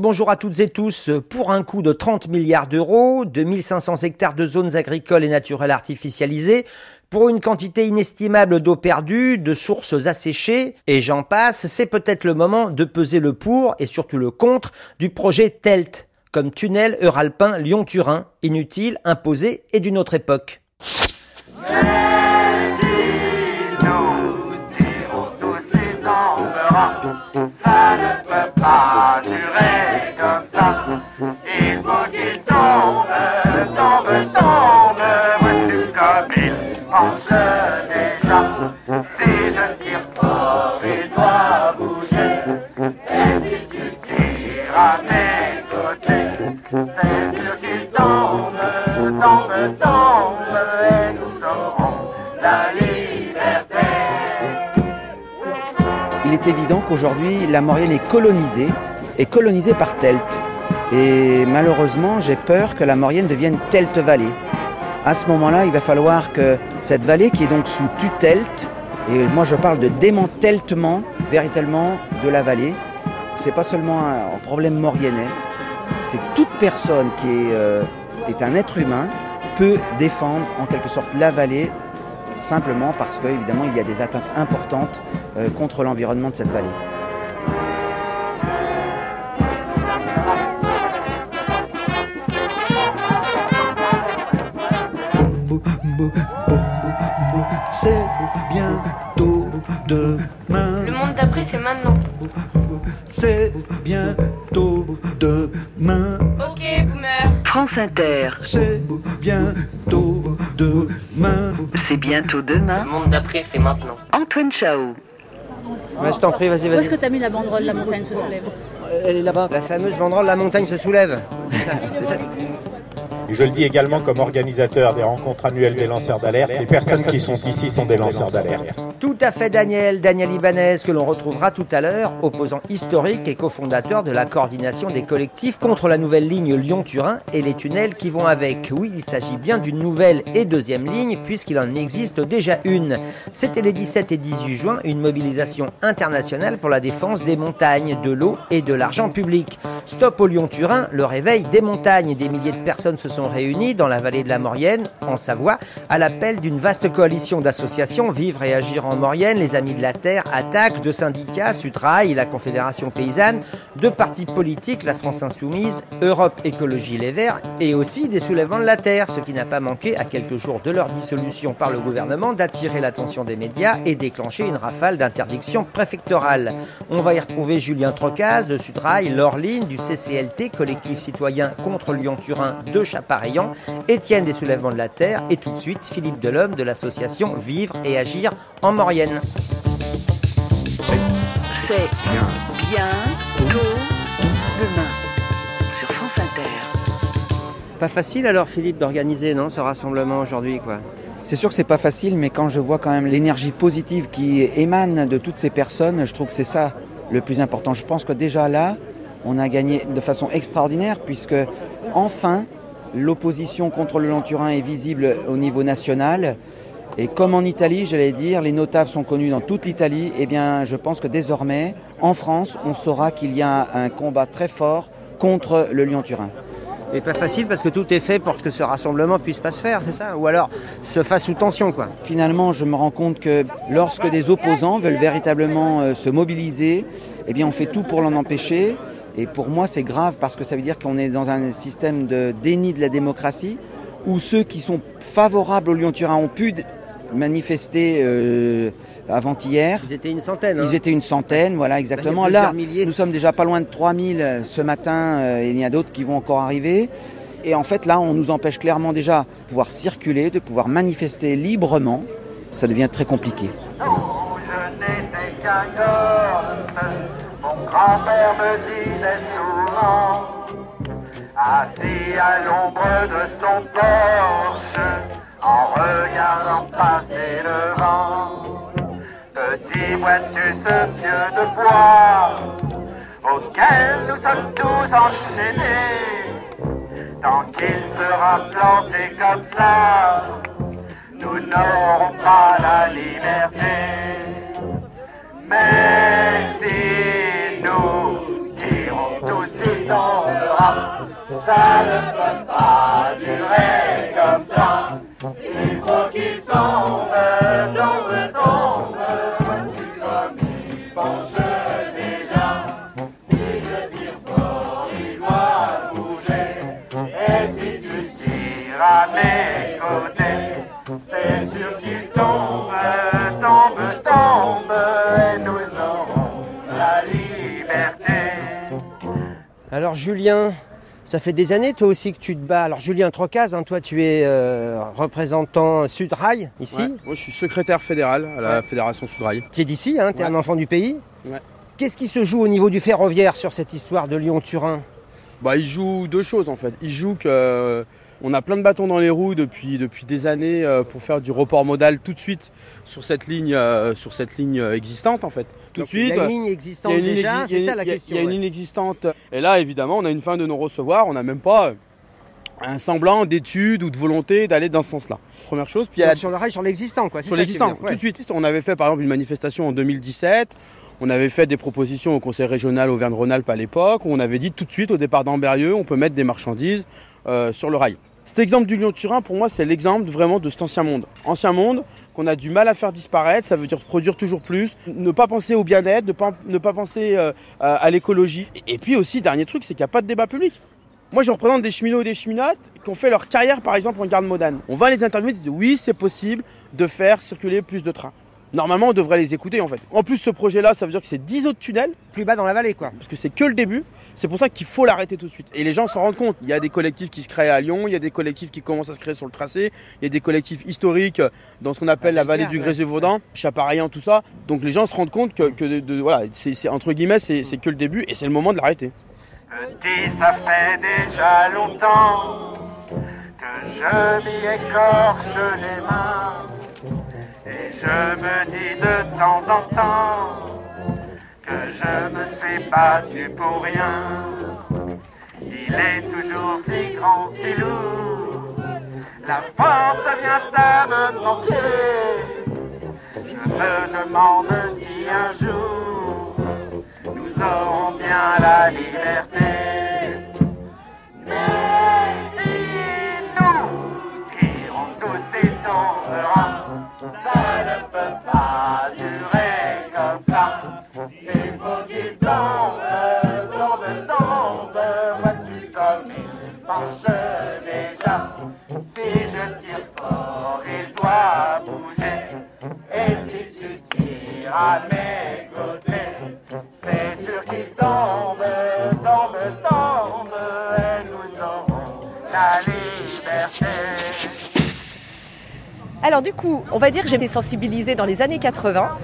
Bonjour à toutes et tous. Pour un coût de 30 milliards d'euros, 2500 hectares de zones agricoles et naturelles artificialisées, pour une quantité inestimable d'eau perdue, de sources asséchées, et j'en passe, c'est peut-être le moment de peser le pour et surtout le contre du projet TELT, comme tunnel euralpin Lyon-Turin, inutile, imposé et d'une autre époque. Est évident qu'aujourd'hui, la Maurienne est colonisée, et colonisée par Telt. Et malheureusement, j'ai peur que la Maurienne devienne Telt Valley. À ce moment-là, il va falloir que cette vallée, qui est donc sous tutelt, et moi je parle de démantèlement véritablement de la vallée, c'est pas seulement un, problème mauriennais, c'est que toute personne qui est, euh, est un être humain peut défendre en quelque sorte la vallée simplement parce qu'évidemment il y a des atteintes importantes euh, contre l'environnement de cette vallée. C'est bientôt demain. Le monde d'après, c'est maintenant. C'est bientôt demain. Ok, boomer. France Inter, C'est bientôt demain. c'est bientôt demain. Le monde d'après, c'est maintenant. Antoine Chao. Ouais, je t'en prie, vas-y, Où est-ce vas-y. que t'as mis la banderole La montagne se soulève Elle est là-bas. La fameuse banderole La montagne se soulève. Et je le dis également comme organisateur des rencontres annuelles des lanceurs d'alerte, les personnes qui sont ici sont des lanceurs d'alerte. Tout à fait Daniel, Daniel Ibanez, que l'on retrouvera tout à l'heure, opposant historique et cofondateur de la coordination des collectifs contre la nouvelle ligne Lyon-Turin et les tunnels qui vont avec. Oui, il s'agit bien d'une nouvelle et deuxième ligne, puisqu'il en existe déjà une. C'était les 17 et 18 juin, une mobilisation internationale pour la défense des montagnes, de l'eau et de l'argent public. Stop au Lyon-Turin, le réveil des montagnes. Des milliers de personnes se sont réunies dans la vallée de la Maurienne, en Savoie, à l'appel d'une vaste coalition d'associations Vivre et Agir en Maurienne, les Amis de la Terre, Attaque, de syndicats, Sutrail, la Confédération Paysanne, de partis politiques, la France Insoumise, Europe Écologie Les Verts, et aussi des soulèvements de la Terre, ce qui n'a pas manqué, à quelques jours de leur dissolution par le gouvernement, d'attirer l'attention des médias et déclencher une rafale d'interdictions préfectorales. On va y retrouver Julien Trocaz de Sutrail, Laureline du CCLT, collectif citoyen contre Lyon-Turin de Chapareillan, Étienne des soulèvements de la Terre et tout de suite Philippe Delhomme de l'association Vivre et Agir en Maurienne. C'est bientôt demain sur France Inter. Pas facile alors Philippe d'organiser non ce rassemblement aujourd'hui quoi? C'est sûr que c'est pas facile, mais quand je vois quand même l'énergie positive qui émane de toutes ces personnes, je trouve que c'est ça le plus important. Je pense que déjà là, on a gagné de façon extraordinaire, puisque enfin l'opposition contre le Lyon-Turin est visible au niveau national. Et comme en Italie, j'allais dire, les notables sont connus dans toute l'Italie, eh bien, je pense que désormais, en France, on saura qu'il y a un combat très fort contre le Lyon-Turin. Et pas facile parce que tout est fait pour que ce rassemblement puisse pas se faire, c'est ça? Ou alors se fasse sous tension quoi. Finalement, je me rends compte que lorsque des opposants veulent véritablement euh, se mobiliser, eh bien, on fait tout pour l'en empêcher. Et pour moi, c'est grave parce que ça veut dire qu'on est dans un système de déni de la démocratie où ceux qui sont favorables au Lyon-Turin ont pu manifester euh, avant-hier. Ils étaient une centaine. hein. Ils étaient une centaine, voilà exactement. Là, milliers. nous sommes déjà pas loin de 3000 euh, ce matin, euh, et il y a d'autres qui vont encore arriver. Et en fait, là, on nous empêche clairement déjà de pouvoir circuler, de pouvoir manifester librement. Ça devient très compliqué. Je grand-père me disait souvent, assis à l'ombre de son porche, en regardant passer le vent. Petit, vois-tu ce pieu de bois auquel nous sommes tous enchaînés? Tant qu'il sera planté comme ça, nous n'aurons pas la liberté. Mais si Ça ne peut pas durer comme ça. Il faut qu'il tombe, tombe, tombe. Vois-tu comme il penche déjà Si je tire fort, il doit bouger. Et si tu tires à mes côtés, c'est sûr qu'il tombe, Alors Julien, ça fait des années toi aussi que tu te bats. Alors Julien Trocaz, hein, toi tu es euh, représentant Sudrail ici. Ouais. Moi, je suis secrétaire fédéral à la Fédération Sudrail. Tu es d'ici, hein, tu es Ouais. un enfant du pays. Qu'est-ce qui se joue au niveau du ferroviaire sur cette histoire de Lyon-Turin? Bah, il joue deux choses en fait. Il joue que euh, on a plein de bâtons dans les roues depuis, depuis des années euh, pour faire du report modal tout de suite sur cette ligne, euh, sur cette ligne euh, existante en fait. Tout Donc, de suite. Il y a une ligne existante une déjà, exi- c'est ça la question. Il y a une ouais. ligne existante. Et là, évidemment, on a une fin de non-recevoir. On n'a même pas un semblant d'étude ou de volonté d'aller dans ce sens-là. Première chose. Puis a sur le rail, sur l'existant quoi. sur ouais. tout de suite. On avait fait par exemple une manifestation en 2017. On avait fait des propositions au conseil régional Auvergne-Rhône-Alpes à l'époque. où On avait dit tout de suite au départ d'Amberieux, on peut mettre des marchandises euh, sur le rail. Cet exemple du Lyon-Turin, pour moi, c'est l'exemple vraiment de cet ancien monde. Ancien monde qu'on a du mal à faire disparaître, ça veut dire produire toujours plus, ne pas penser au bien-être, ne pas, ne pas penser euh, à, à l'écologie. Et, et puis aussi, dernier truc, c'est qu'il n'y a pas de débat public. Moi, je représente des cheminots et des cheminotes qui ont fait leur carrière, par exemple, en garde modane. On va les interviewer et dire oui, c'est possible de faire circuler plus de trains. Normalement, on devrait les écouter en fait. En plus, ce projet-là, ça veut dire que c'est 10 autres tunnels, Plus bas dans la vallée quoi. parce que c'est que le début. C'est pour ça qu'il faut l'arrêter tout de suite. Et les gens s'en rendent compte. Il y a des collectifs qui se créent à Lyon, il y a des collectifs qui commencent à se créer sur le tracé, il y a des collectifs historiques dans ce qu'on appelle la vallée du Grésé-Vaudan, Chapareillan, tout ça. Donc les gens se rendent compte que, c'est entre guillemets, c'est c'est que le début et c'est le moment de l'arrêter. Petit, ça fait déjà longtemps que je m'y écorche les mains. Et je me dis de temps en temps que je me suis battu pour rien. Il est toujours si grand, si lourd. La force vient à me manquer. Je me demande si un jour nous aurons bien la liberté. Alors du coup, on va dire que j'ai été sensibilisée dans les années 80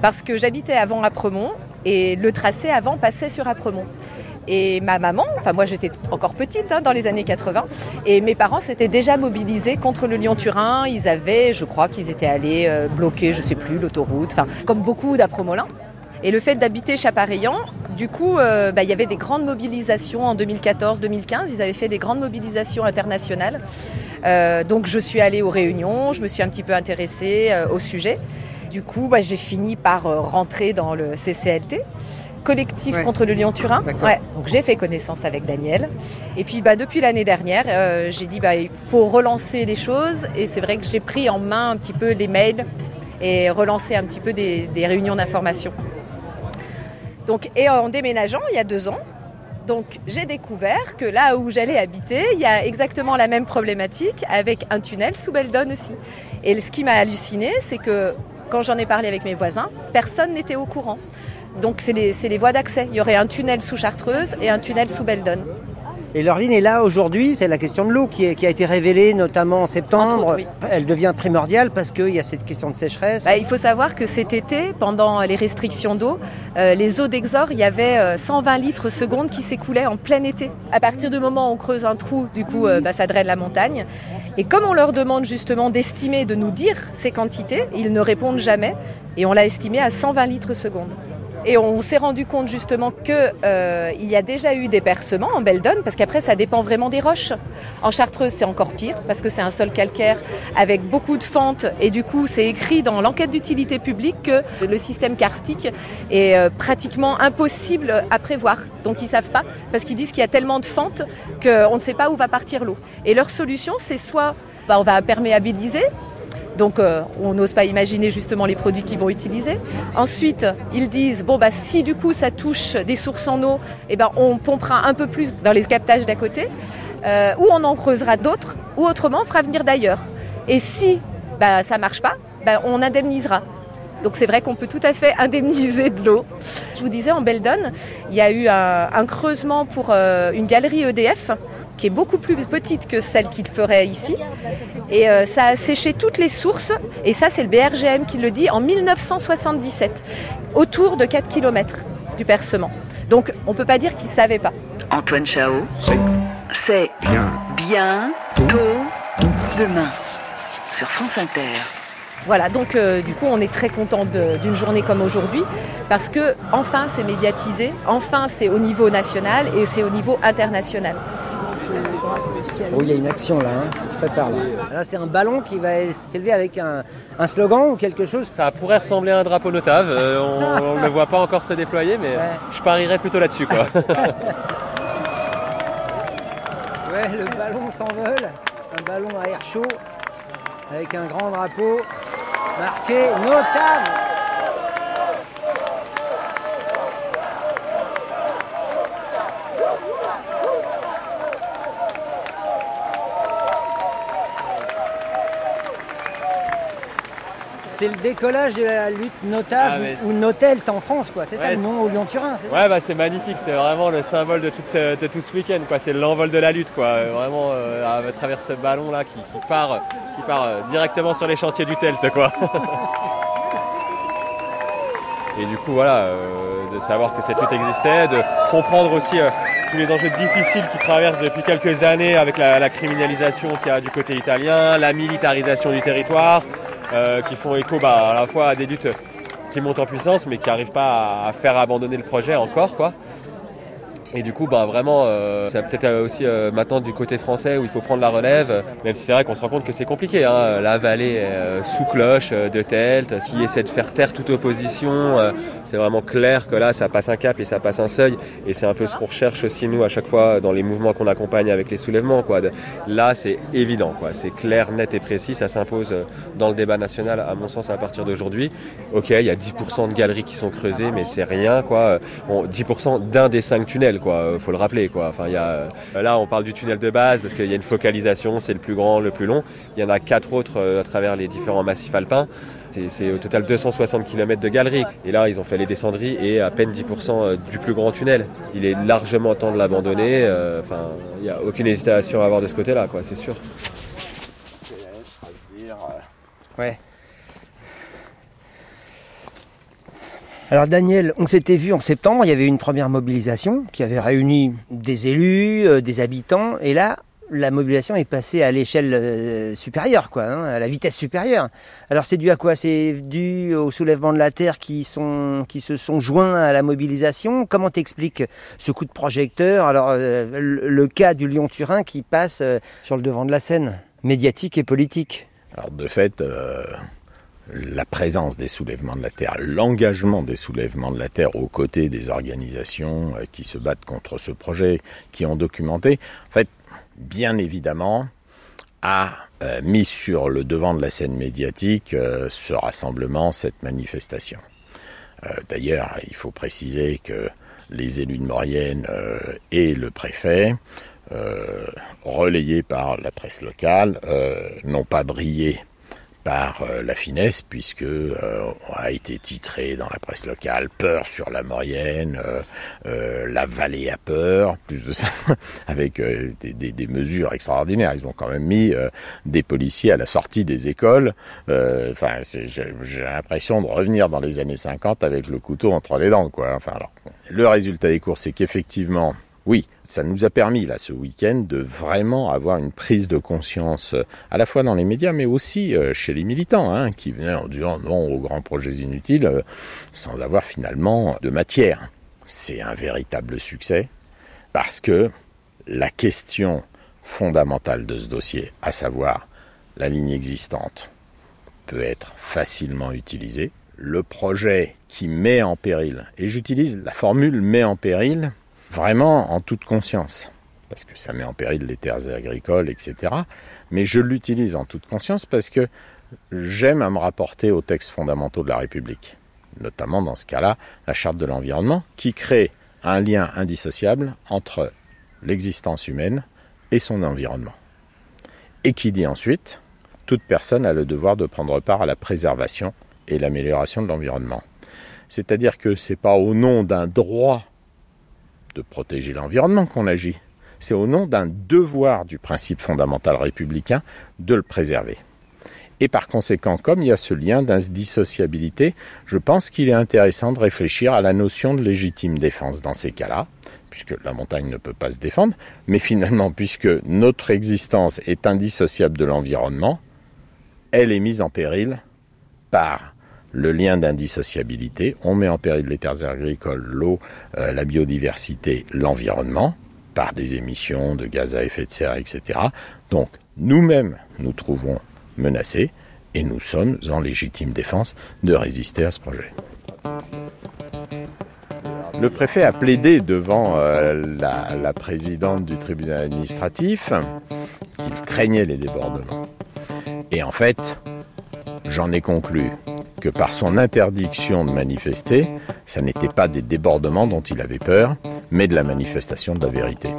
parce que j'habitais avant Apremont et le tracé avant passait sur Apremont. Et ma maman, enfin moi j'étais encore petite hein, dans les années 80, et mes parents s'étaient déjà mobilisés contre le Lyon-Turin. Ils avaient, je crois qu'ils étaient allés euh, bloquer, je sais plus, l'autoroute, comme beaucoup d'Apremolins. Et le fait d'habiter Chapareillan, du coup, euh, bah, il y avait des grandes mobilisations en 2014-2015. Ils avaient fait des grandes mobilisations internationales. Euh, donc je suis allée aux réunions, je me suis un petit peu intéressée euh, au sujet. Du coup, bah, j'ai fini par rentrer dans le CCLT, collectif Ouais. contre le Lyon-Turin. Ouais, donc j'ai fait connaissance avec Daniel. Et puis bah, depuis l'année dernière, j'ai dit bah, il faut relancer les choses. Et c'est vrai que j'ai pris en main un petit peu les mails et relancé un petit peu des, des réunions d'information. Donc, et en déménageant il y a deux ans, donc j'ai découvert que là où j'allais habiter, il y a exactement la même problématique avec un tunnel sous Beldon aussi. Et ce qui m'a halluciné, c'est que quand j'en ai parlé avec mes voisins, personne n'était au courant. Donc c'est les, les voies d'accès. Il y aurait un tunnel sous Chartreuse et un tunnel sous Beldon. Et leur ligne est là aujourd'hui, c'est la question de l'eau qui, a été révélée notamment en septembre. Entre autres, oui. Elle devient primordiale parce qu'il y a cette question de sécheresse. Bah, il faut savoir que cet été, pendant les restrictions d'eau, euh, les eaux d'Exor, il y avait euh, 120 litres seconde qui s'écoulaient en plein été. À partir du moment où on creuse un trou, du coup, euh, bah, ça draine la montagne. Et comme on leur demande justement d'estimer, de nous dire ces quantités, ils ne répondent jamais. Et on l'a estimé à 120 litres seconde. Et on s'est rendu compte justement qu'il euh, y a déjà eu des percements en Beldon, parce qu'après ça dépend vraiment des roches. En Chartreuse c'est encore pire, parce que c'est un sol calcaire avec beaucoup de fentes, et du coup c'est écrit dans l'enquête d'utilité publique que le système karstique est euh, pratiquement impossible à prévoir. Donc ils savent pas, parce qu'ils disent qu'il y a tellement de fentes qu'on ne sait pas où va partir l'eau. Et leur solution c'est soit bah, on va imperméabiliser, donc euh, on n'ose pas imaginer justement les produits qu'ils vont utiliser. Ensuite, ils disent bon bah si du coup ça touche des sources en eau, eh ben on pompera un peu plus dans les captages d'à côté, euh, ou on en creusera d'autres, ou autrement on fera venir d'ailleurs. Et si bah, ça marche pas, bah, on indemnisera. Donc c'est vrai qu'on peut tout à fait indemniser de l'eau. Je vous disais en Beldon, il y a eu un, creusement pour euh, une galerie EDF qui est beaucoup plus petite que celle qu'il ferait ici. Et euh, ça a séché toutes les sources, et ça c'est le BRGM qui le dit, en 1977, autour de 4 km du percement. Donc on ne peut pas dire qu'il ne savait pas. Antoine Chao, C'est bien. bien tôt demain sur France Inter. Voilà, donc euh, du coup on est très content d'une journée comme aujourd'hui, parce que enfin c'est médiatisé, enfin c'est au niveau national et c'est au niveau international. Oh, il y a une action là, hein, qui se prépare là. Là, c'est un ballon qui va s'élever avec un, un slogan ou quelque chose. Ça pourrait ressembler à un drapeau notave. euh, on ne le voit pas encore se déployer, mais Ouais. je parierais plutôt là-dessus. quoi. Ouais, le ballon s'envole. Un ballon à air chaud avec un grand drapeau marqué notable. C'est le décollage de la lutte notable Ah, ou notelt en France, quoi. C'est ça le nom au Lyon-Turin. Ouais, bah, c'est magnifique. C'est vraiment le symbole de tout ce, de tout ce week-end. quoi. C'est l'envol de la lutte. Quoi. Euh, Vraiment, euh, à travers ce ballon-là qui, qui part, qui part euh, directement sur les chantiers du Telt. Quoi. Et du coup, voilà, euh, de savoir que cette lutte existait, de comprendre aussi euh, tous les enjeux difficiles qui traversent depuis quelques années avec la, la criminalisation qu'il y a du côté italien, la militarisation du territoire, euh, qui font écho bah, à la fois à des luttes qui montent en puissance mais qui n'arrivent pas à- à faire abandonner le projet encore. quoi. Et du coup, bah, vraiment, euh, peut-être euh, aussi euh, maintenant du côté français où il faut prendre la relève, même si c'est vrai qu'on se rend compte que c'est compliqué. Hein. La vallée euh, sous cloche euh, de Telt, s'il essaie de faire taire toute opposition, euh, c'est vraiment clair que là, ça passe un cap et ça passe un seuil. Et c'est un peu ce qu'on recherche aussi, nous, à chaque fois, dans les mouvements qu'on accompagne avec les soulèvements. Quoi. Là, c'est évident, quoi. c'est clair, net et précis, ça s'impose dans le débat national, à mon sens, à partir d'aujourd'hui. Ok, il y a 10% de galeries qui sont creusées, mais c'est rien, quoi. Bon, 10% d'un des cinq tunnels, quoi. euh, Faut le rappeler, quoi. Enfin, il y a, euh, là, on parle du tunnel de base parce qu'il y a une focalisation, c'est le plus grand, le plus long. Il y en a quatre autres euh, à travers les différents massifs alpins. C'est- au total 260 km de galeries. Et là, ils ont fait les descendries et à peine 10% euh, du plus grand tunnel. Il est largement temps de l'abandonner. Enfin, il n'y a aucune hésitation à avoir de ce côté-là, quoi, c'est sûr. Ouais. Alors Daniel, on s'était vu en septembre, il y avait une première mobilisation qui avait réuni des élus, euh, des habitants, et là, la mobilisation est passée à l'échelle euh, supérieure, quoi, hein, à la vitesse supérieure. Alors c'est dû à quoi? C'est dû au soulèvement de la terre qui sont qui se sont joints à la mobilisation? Comment t'expliques ce coup de projecteur? Alors euh, le, cas du Lyon-Turin qui passe sur le devant de la scène, médiatique et politique. Alors de fait, la présence des soulèvements de la Terre, l'engagement des soulèvements de la Terre aux côtés des organisations euh, qui se battent contre ce projet, qui ont documenté, en fait, bien évidemment, a euh, mis sur le devant de la scène médiatique euh, ce rassemblement, cette manifestation. D'ailleurs, il faut préciser que les élus de Maurienne et le préfet, relayés par la presse locale, n'ont pas brillé par euh, la finesse, puisque euh, on a été titré dans la presse locale peur sur la Maurienne, euh, euh, la vallée a peur, plus de ça, avec euh, des, des- des mesures extraordinaires. Ils ont quand même mis euh, des policiers à la sortie des écoles. Enfin, j'ai l'impression de revenir dans les années 50 avec le couteau entre les dents, quoi. Enfin, alors, le résultat des courses, c'est qu'effectivement, Oui, ça nous a permis, là, ce week-end, de vraiment avoir une prise de conscience, euh, à la fois dans les médias, mais aussi euh, chez les militants, hein, qui venaient en disant non aux grands projets inutiles, euh, sans avoir finalement de matière. C'est un véritable succès, parce que la question fondamentale de ce dossier, à savoir la ligne existante, peut être facilement utilisée. Le projet qui met en péril, et j'utilise la formule met en péril, vraiment en toute conscience, parce que ça met en péril les terres agricoles, etc. Mais je l'utilise en toute conscience parce que j'aime à me rapporter aux textes fondamentaux de la République, notamment dans ce cas-là, la charte de l'environnement, qui crée un lien indissociable entre l'existence humaine et son environnement. Et qui dit ensuite, toute personne a le devoir de prendre part à la préservation et l'amélioration de l'environnement. C'est-à-dire que ce n'est pas au nom d'un droit de protéger l'environnement qu'on agit. C'est au nom d'un devoir du principe fondamental républicain de le préserver. Et par conséquent, comme il y a ce lien d'indissociabilité, je pense qu'il est intéressant de réfléchir à la notion de légitime défense dans ces cas-là, puisque la montagne ne peut pas se défendre, mais finalement, puisque notre existence est indissociable de l'environnement, elle est mise en péril par le lien d'indissociabilité. On met en péril les terres agricoles, l'eau, euh, la biodiversité, l'environnement, par des émissions de gaz à effet de serre, etc. Donc, nous-mêmes, nous trouvons menacés et nous sommes en légitime défense de résister à ce projet. Le préfet a plaidé devant euh, la, la présidente du tribunal administratif qu'il craignait les débordements. Et en fait, j'en ai conclu que par son interdiction de manifester, ça n'était pas des débordements dont il avait peur, mais de la manifestation de la vérité.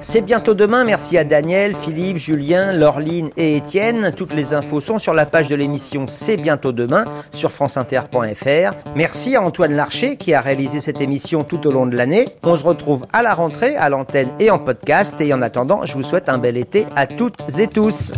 C'est bientôt demain. Merci à Daniel, Philippe, Julien, Laureline et Étienne. Toutes les infos sont sur la page de l'émission C'est bientôt demain sur franceinter.fr. Merci à Antoine Larcher qui a réalisé cette émission tout au long de l'année. On se retrouve à la rentrée, à l'antenne et en podcast. Et en attendant, je vous souhaite un bel été à toutes et tous.